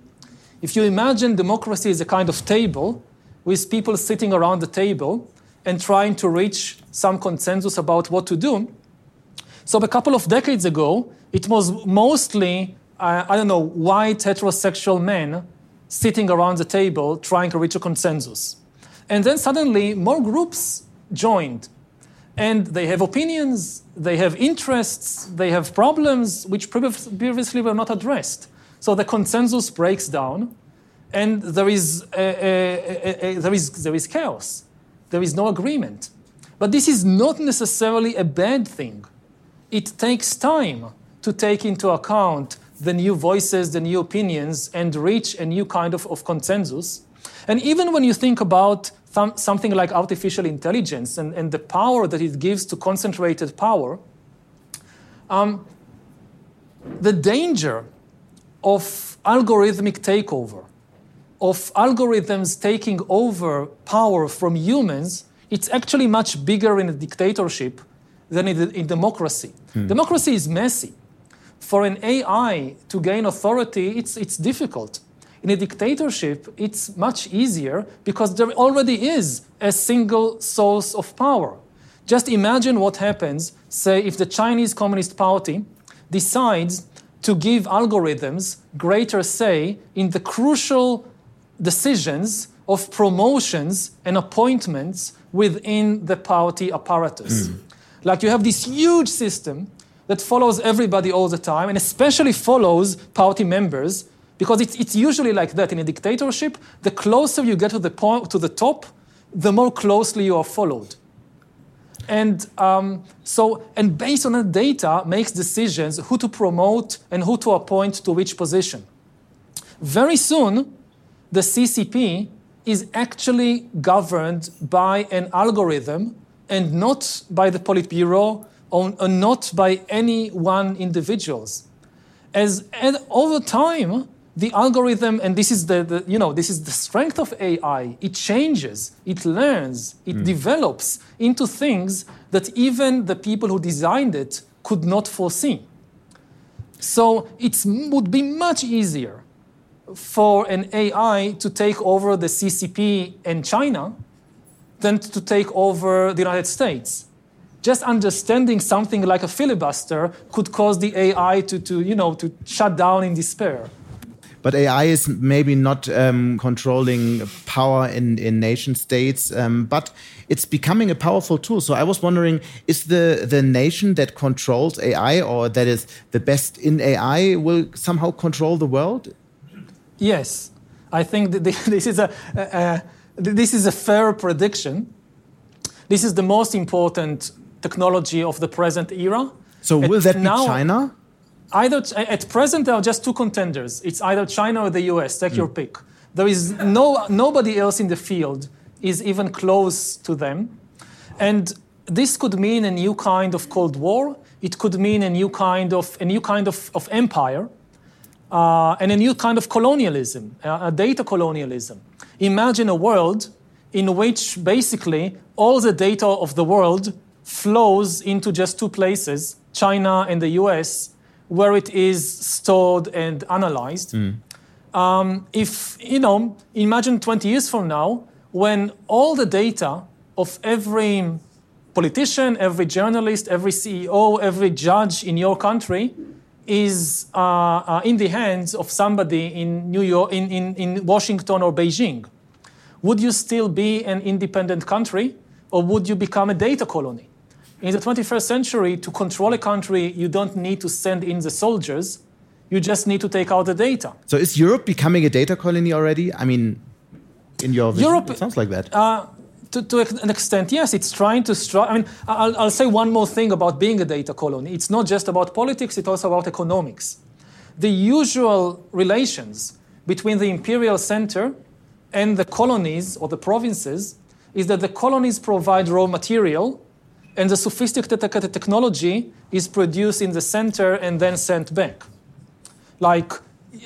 If you imagine democracy as a kind of table, with people sitting around the table and trying to reach some consensus about what to do. So a couple of decades ago, it was mostly, uh, I don't know, white heterosexual men sitting around the table trying to reach a consensus. And then suddenly more groups joined. And they have opinions, they have interests, they have problems which previously were not addressed. So the consensus breaks down, and there is, a, a, a, there, is, there is chaos. There is no agreement. But this is not necessarily a bad thing. It takes time to take into account the new voices, the new opinions, and reach a new kind of, of consensus. And even when you think about th- something like artificial intelligence and, and, the power that it gives to concentrated power, um, the danger of algorithmic takeover of algorithms taking over power from humans, it's actually much bigger in a dictatorship than in, in democracy. Hmm. Democracy is messy. For an AI to gain authority, it's, it's difficult. In a dictatorship, it's much easier because there already is a single source of power. Just imagine what happens, say, if the Chinese Communist Party decides to give algorithms greater say in the crucial decisions of promotions and appointments within the party apparatus. Mm. Like you have this huge system that follows everybody all the time, and especially follows party members, because it's, it's usually like that in a dictatorship. The closer you get to the, point, to the top, the more closely you are followed. And um, so, and based on that data, makes decisions who to promote and who to appoint to which position. Very soon, the CCP is actually governed by an algorithm and not by the Politburo or, or not by any one individuals. As and over time, the algorithm, and this is the, the, you know this is the strength of AI. It changes, it learns, it mm. develops into things that even the people who designed it could not foresee. So it would be much easier for an AI to take over the CCP in China than to take over the United States. Just understanding something like a filibuster could cause the AI to, to, you know, to shut down in despair. But AI is maybe not um, controlling power in, in nation states, um, but it's becoming a powerful tool. So I was wondering, is the, the nation that controls AI or that is the best in AI will somehow control the world? Yes, I think that this is a, a, this is a fair prediction. This is the most important technology of the present era. So will that be now, China? Either at present there are just two contenders. It's either China or the US. Take mm. your pick. There is no nobody else in the field is even close to them, and this could mean a new kind of Cold War. It could mean a new kind of a new kind of, of empire uh, and a new kind of colonialism, uh, a data colonialism. Imagine a world in which basically all the data of the world flows into just two places, China and the US, where it is stored and analyzed. Mm. Um, if, you know, imagine 20 years from now, when all the data of every politician, every journalist, every CEO, every judge in your country is uh, uh, in the hands of somebody in New York, in, in, in Washington or Beijing, would you still be an independent country or would you become a data colony? In the 21st century, to control a country, you don't need to send in the soldiers. You just need to take out the data. So is Europe becoming a data colony already? I mean, in your vision, Europe, it sounds like that. Uh, to, to, an extent, yes, it's trying to strike. I mean, I'll, I'll, say one more thing about being a data colony. It's not just about politics, it's also about economics. The usual relations between the imperial center and the colonies or the provinces is that the colonies provide raw material and the sophisticated technology is produced in the center and then sent back. Like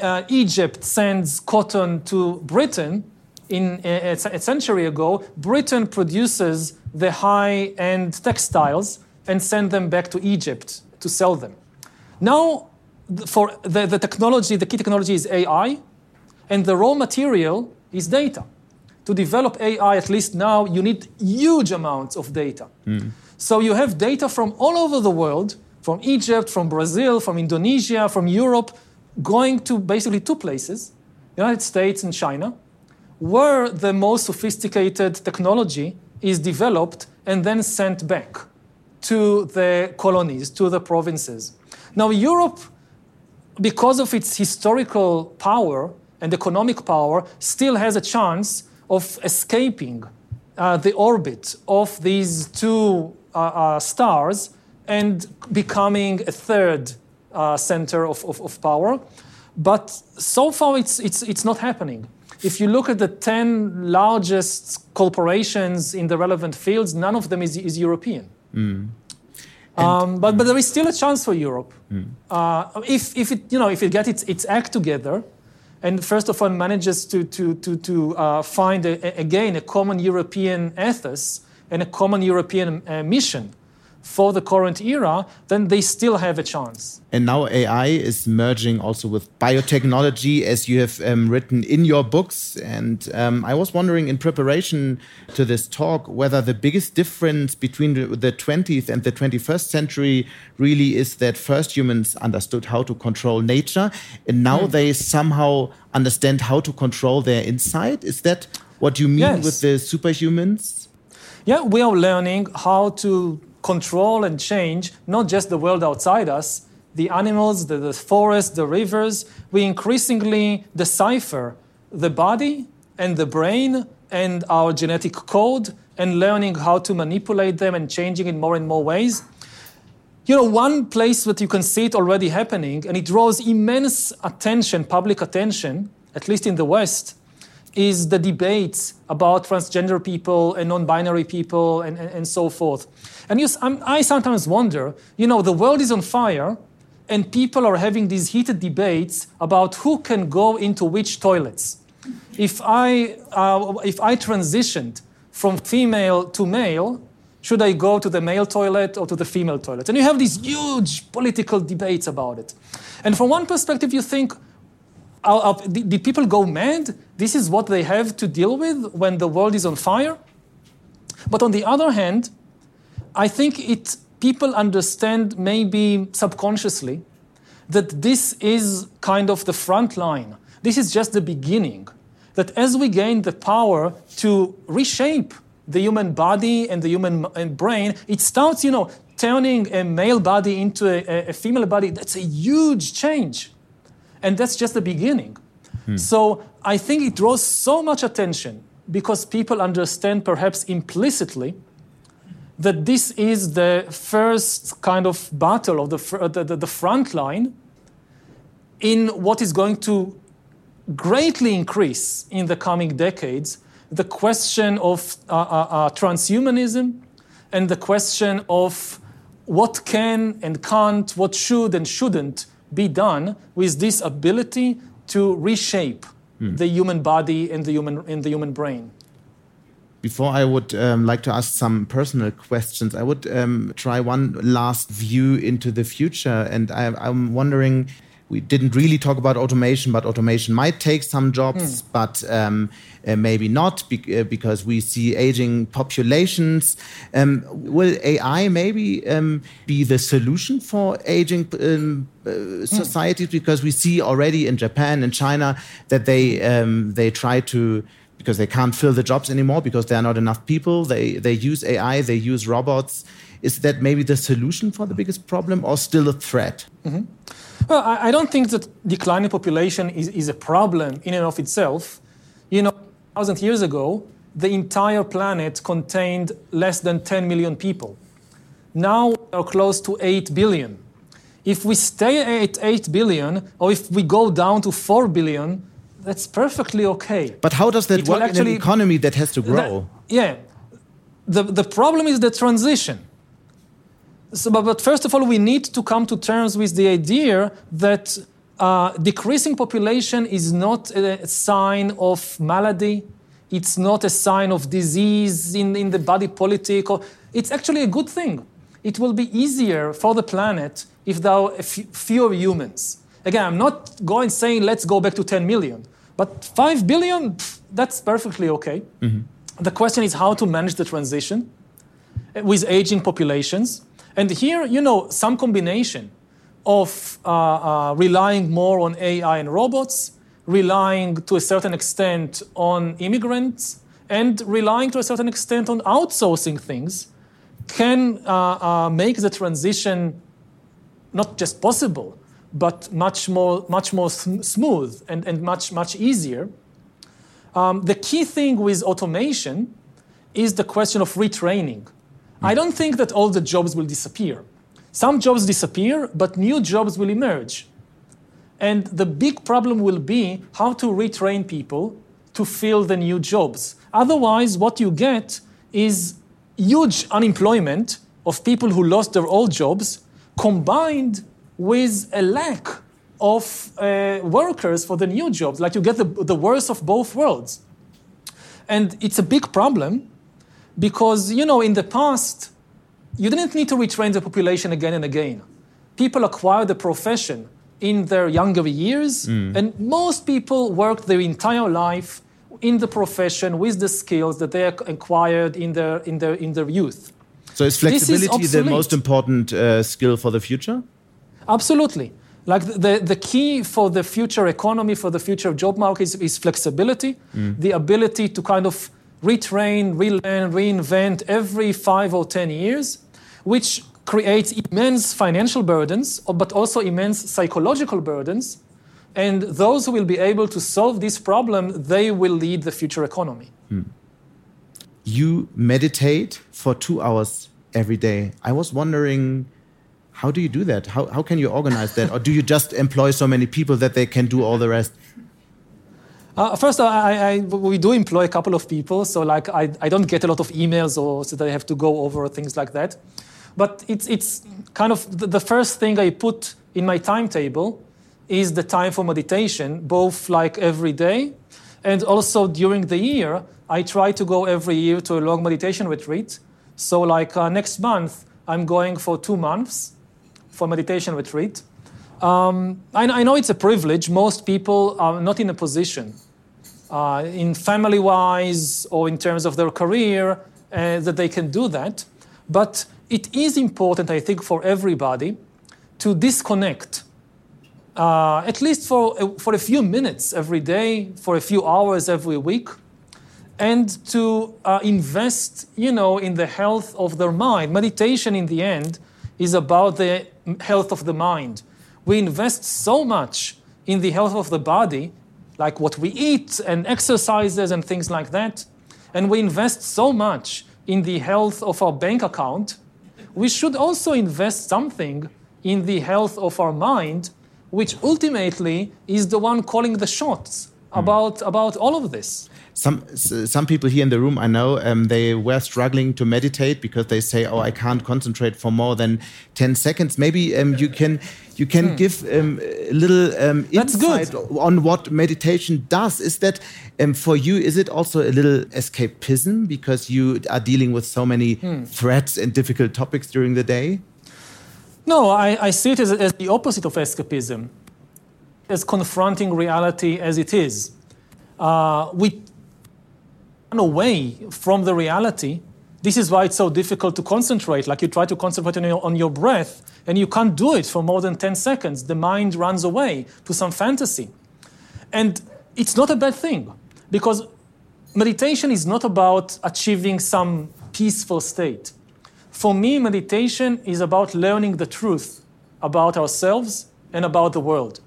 uh, Egypt sends cotton to Britain in a, a century ago, Britain produces the high-end textiles and send them back to Egypt to sell them. Now, for the, the technology, the key technology is AI, and the raw material is data. To develop AI, at least now, you need huge amounts of data. Mm. So you have data from all over the world, from Egypt, from Brazil, from Indonesia, from Europe, going to basically two places, the United States and China, where the most sophisticated technology is developed and then sent back to the colonies, to the provinces. Now, Europe, because of its historical power and economic power, still has a chance of escaping uh, the orbit of these two uh, uh, stars and becoming a third uh, center of, of, of, power. But so far, it's, it's, it's not happening if you look at the 10 largest corporations in the relevant fields, none of them is, is European. Mm. Um, but, but there is still a chance for Europe. Mm. Uh, if, if, it, you know, if it gets its, its act together, and first of all manages to, to, to, to uh, find, a, again, a common European ethos and a common European uh, mission, for the current era, then they still have a chance. And now AI is merging also with biotechnology, as you have um, written in your books. And um, I was wondering, in preparation to this talk, whether the biggest difference between the 20th and the 21st century really is that first humans understood how to control nature, and now mm. they somehow understand how to control their inside. Is that what you mean yes. with the superhumans? Yeah, we are learning how to control and change not just the world outside us, the animals, the, the forests, the rivers. We increasingly decipher the body and the brain and our genetic code and learning how to manipulate them and changing in more and more ways. You know, one place that you can see it already happening, and it draws immense attention, public attention, at least in the West, is the debates about transgender people and non-binary people and, and, and so forth. And you, I sometimes wonder, you know, the world is on fire, and people are having these heated debates about who can go into which toilets. If I, uh, if I transitioned from female to male, should I go to the male toilet or to the female toilet? And you have these huge political debates about it. And from one perspective, you think, uh, did people go mad? This is what they have to deal with when the world is on fire? But on the other hand, I think it, people understand maybe subconsciously that this is kind of the front line. This is just the beginning. That as we gain the power to reshape the human body and the human brain, it starts, you know, turning a male body into a, a female body. That's a huge change. And that's just the beginning. Hmm. So I think it draws so much attention because people understand perhaps implicitly that this is the first kind of battle of the, the, the front line in what is going to greatly increase in the coming decades the question of uh, uh, uh, transhumanism and the question of what can and can't, what should and shouldn't be done with this ability to reshape hmm. the human body and the human, and the human brain. Before I would um, like to ask some personal questions, I would um, try one last view into the future. And I, I'm wondering we didn't really talk about automation, but automation might take some jobs, mm. but um, uh, maybe not be uh, because we see aging populations. Um, will AI maybe um, be the solution for aging um, uh, societies? Mm. Because we see already in Japan and China that they um, they try to because they can't fill the jobs anymore because there are not enough people. They they use AI, they use robots. Is that maybe the solution for the biggest problem, or still a threat? Mm -hmm. Well, I, I don't think that declining population is, is a problem in and of itself. You know, thousand years ago, the entire planet contained less than 10 million people. Now we are close to 8 billion. If we stay at 8 billion, or if we go down to 4 billion, that's perfectly okay. But how does that it work actually, in an economy that has to grow? That, yeah. The, the problem is the transition. So, but, but, first of all, we need to come to terms with the idea that uh, decreasing population is not a sign of malady. It's not a sign of disease in, in the body politic. Or, it's actually a good thing. It will be easier for the planet if there are fewer humans. Again, I'm not going saying let's go back to 10 million, but 5 billion, pff, that's perfectly okay. Mm-hmm. The question is how to manage the transition with aging populations and here, you know, some combination of uh, uh, relying more on AI and robots, relying to a certain extent on immigrants, and relying to a certain extent on outsourcing things can uh, uh make the transition not just possible, but much more, much more sm- smooth and, and much, much easier. Um, the key thing with automation is the question of retraining. I don't think that all the jobs will disappear. Some jobs disappear, but new jobs will emerge. And the big problem will be how to retrain people to fill the new jobs. Otherwise, what you get is huge unemployment of people who lost their old jobs combined with a lack of uh, workers for the new jobs. Like you get the, the worst of both worlds. And it's a big problem because, you know, in the past, you didn't need to retrain the population again and again. People acquired the profession in their younger years, mm. and most people worked their entire life in the profession with the skills that they acquired in their, in their, in their youth. So is flexibility is the most important uh, skill for the future? Absolutely. Like the, the key for the future economy, for the future job market is, is flexibility, mm. the ability to kind of retrain, relearn, reinvent every five or 10 years, which creates immense financial burdens, but also immense psychological burdens. And those who will be able to solve this problem, they will lead the future economy. Hmm. you meditate for two hours every day. I was wondering, how do you do that? How, how can you organize that? or do you just employ so many people that they can do all the rest? Uh, first, I, I, we do employ a couple of people, so like I, I don't get a lot of emails or so that I have to go over things like that. But it's, it's kind of the, the first thing I put in my timetable is the time for meditation, both like every day and also during the year. I try to go every year to a long meditation retreat. So, like uh, next month, I'm going for two months for meditation retreat. Um, I, I, know it's a privilege. Most people are not in a position, uh, in family wise or in terms of their career, uh, that they can do that. But it is important, I think, for everybody to disconnect, uh, at least for, for a few minutes every day, for a few hours every week, and to uh, invest, you know, in the health of their mind. Meditation, in the end, is about the health of the mind we invest so much in the health of the body, like what we eat and exercises and things like that, and we invest so much in the health of our bank account, we should also invest something in the health of our mind, which ultimately is the one calling the shots mm. about, about all of this some some people here in the room I know um, they were struggling to meditate because they say, "Oh, I can't concentrate for more than ten seconds." Maybe um, you can you can hmm. give um, a little um, insight on what meditation does. Is that um, for you? Is it also a little escapism because you are dealing with so many hmm. threats and difficult topics during the day? No, I, I see it as, as the opposite of escapism, as confronting reality as it is. Uh, we run away from the reality. This is why it's so difficult to concentrate. Like you try to concentrate on your, on your breath, and you can't do it for more than 10 seconds. The mind runs away to some fantasy. And it's not a bad thing, because meditation is not about achieving some peaceful state. For me, meditation is about learning the truth about ourselves and about the world.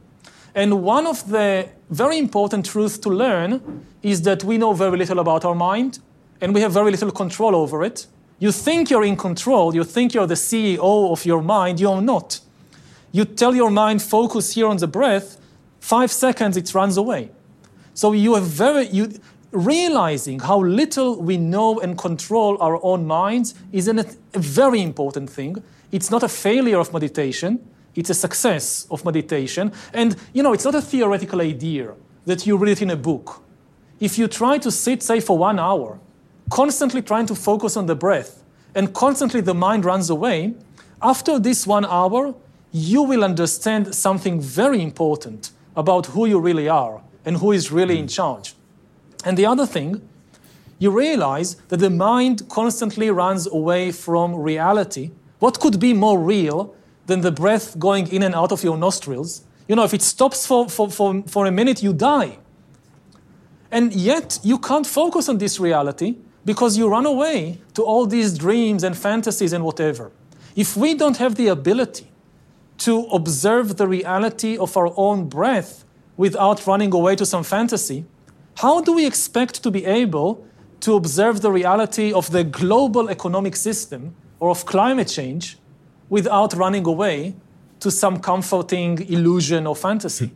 And one of the very important truths to learn is that we know very little about our mind and we have very little control over it. You think you're in control, you think you're the CEO of your mind, you're not. You tell your mind, focus here on the breath, five seconds, it runs away. So you have very, you, realizing how little we know and control our own minds is a very important thing. It's not a failure of meditation, it's a success of meditation. And, you know, it's not a theoretical idea that you read it in a book. If you try to sit, say, for one hour, constantly trying to focus on the breath, and constantly the mind runs away, after this one hour, you will understand something very important about who you really are and who is really in charge. And the other thing, you realize that the mind constantly runs away from reality. What could be more real than the breath going in and out of your nostrils. You know, if it stops for, for, for, for a minute, you die. And yet, you can't focus on this reality because you run away to all these dreams and fantasies and whatever. If we don't have the ability to observe the reality of our own breath without running away to some fantasy, how do we expect to be able to observe the reality of the global economic system or of climate change without running away to some comforting illusion or fantasy.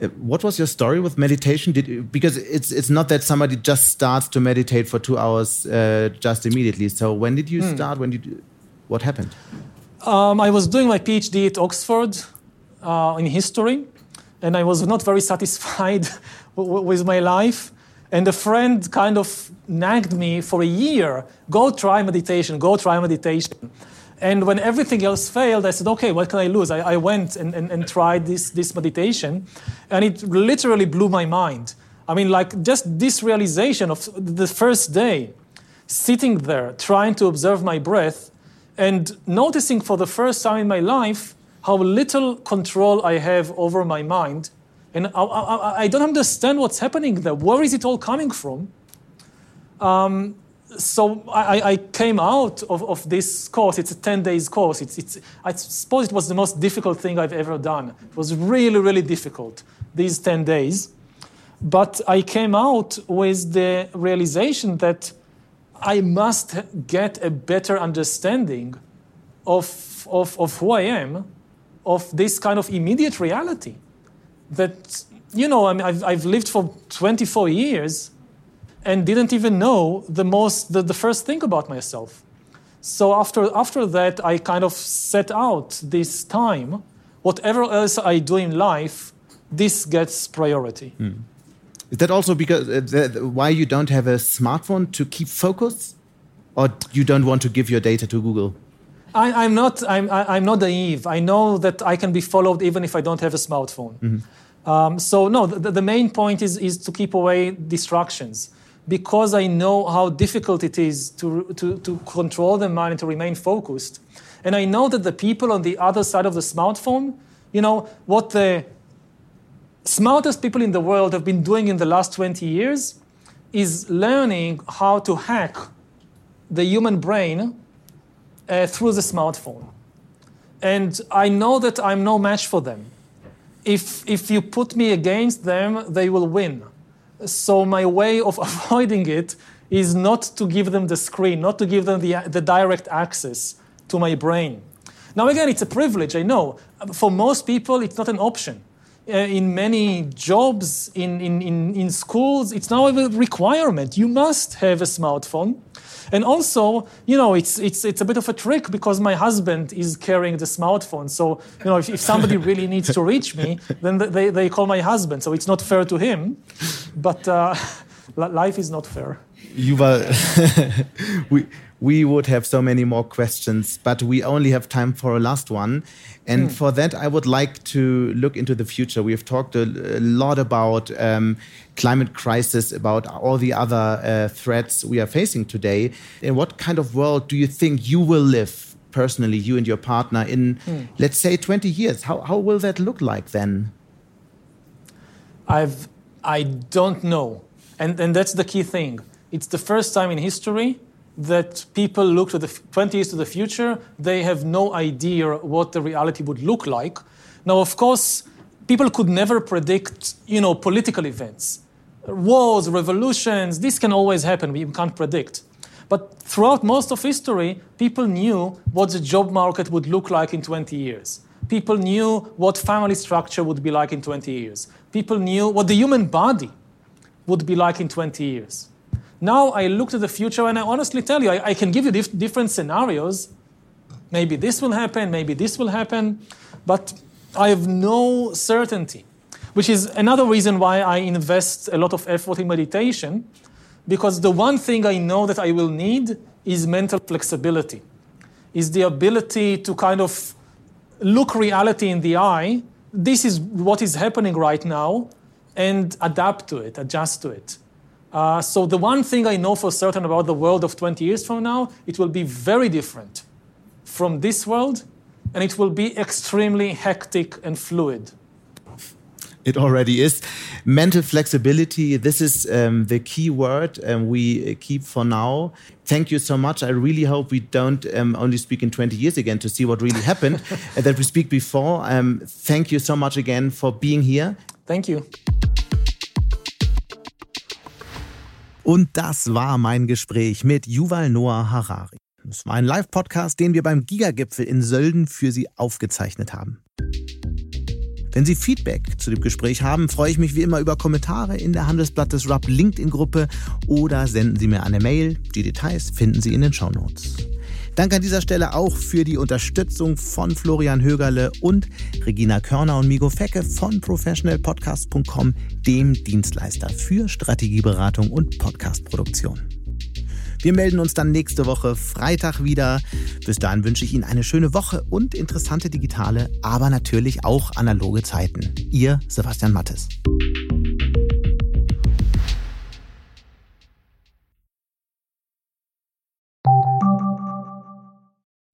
Uh, what was your story with meditation? Did because it's it's not that somebody just starts to meditate for two hours uh, just immediately. So when did you mm. start? When did you, what happened? Um, I was doing my PhD at Oxford uh, in history, and I was not very satisfied with my life. And a friend kind of nagged me for a year go try meditation, go try meditation. And when everything else failed, I said, okay, what can I lose? I, I went and, and, and tried this, this meditation, and it literally blew my mind. I mean, like just this realization of the first day, sitting there trying to observe my breath and noticing for the first time in my life how little control I have over my mind and I, I, I, don't understand what's happening there. Where is it all coming from? Um, so I, I, came out of, of, this course. It's a 10 days course. It's, it's, I suppose it was the most difficult thing I've ever done. It was really, really difficult, these 10 days. But I came out with the realization that I must get a better understanding of, of, of who I am, of this kind of immediate reality. That, you know, I mean, I've, I've lived for 24 years and didn't even know the most, the, the first thing about myself. So after, after that, I kind of set out this time. Whatever else I do in life, this gets priority. Mm. Is that also because uh, why you don't have a smartphone to keep focus, or you don't want to give your data to Google? I, am not. I'm, I'm not naive. I know that I can be followed even if I don't have a smartphone. Mm -hmm. um, so no, the, the, main point is is to keep away distractions because I know how difficult it is to, to, to control the mind and to remain focused. And I know that the people on the other side of the smartphone, you know, what the smartest people in the world have been doing in the last 20 years is learning how to hack the human brain uh, through the smartphone. And I know that I'm no match for them. If, if you put me against them, they will win. So my way of avoiding it is not to give them the screen, not to give them the, the direct access to my brain. Now, again, it's a privilege, I know. For most people, it's not an option. Uh, in many jobs, in, in, in, in schools, it's now a requirement. You must have a smartphone. And also, you know, it's, it's, it's a bit of a trick because my husband is carrying the smartphone. So, you know, if, if somebody really needs to reach me, then they, they call my husband. So it's not fair to him. But uh, life is not fair. Yuval, we, we would have so many more questions, but we only have time for a last one. And mm. for that, I would like to look into the future. We have talked a, a lot about um, climate crisis, about all the other uh, threats we are facing today. In what kind of world do you think you will live personally, you and your partner, in, mm. let's say, 20 years? How, how will that look like then? I've, I don't know. And, and that's the key thing. It's the first time in history that people look to the 20 years to the future, they have no idea what the reality would look like. Now, of course, people could never predict, you know, political events. Wars, revolutions, this can always happen, we can't predict. But throughout most of history, people knew what the job market would look like in 20 years. People knew what family structure would be like in 20 years. People knew what the human body would be like in 20 years. Now I look to the future and I honestly tell you, I, I can give you dif- different scenarios. Maybe this will happen, maybe this will happen, but I have no certainty, which is another reason why I invest a lot of effort in meditation, because the one thing I know that I will need is mental flexibility, is the ability to kind of look reality in the eye. This is what is happening right now, and adapt to it, adjust to it. Uh, so the one thing I know for certain about the world of 20 years from now, it will be very different from this world, and it will be extremely hectic and fluid. It already is. Mental flexibility, this is um, the key word um, we keep for now. Thank you so much. I really hope we don't um, only speak in 20 years again to see what really happened, and that we speak before. Um, thank you so much again for being here. Thank you. Und das war mein Gespräch mit Yuval Noah Harari. Es war ein Live-Podcast, den wir beim Gigagipfel in Sölden für Sie aufgezeichnet haben. Wenn Sie Feedback zu dem Gespräch haben, freue ich mich wie immer über Kommentare in der Handelsblatt des Rub LinkedIn-Gruppe oder senden Sie mir eine Mail. Die Details finden Sie in den Shownotes. Danke an dieser Stelle auch für die Unterstützung von Florian Högerle und Regina Körner und Migo Fecke von professionalpodcast.com, dem Dienstleister für Strategieberatung und Podcastproduktion. Wir melden uns dann nächste Woche Freitag wieder. Bis dahin wünsche ich Ihnen eine schöne Woche und interessante digitale, aber natürlich auch analoge Zeiten. Ihr Sebastian Mattes.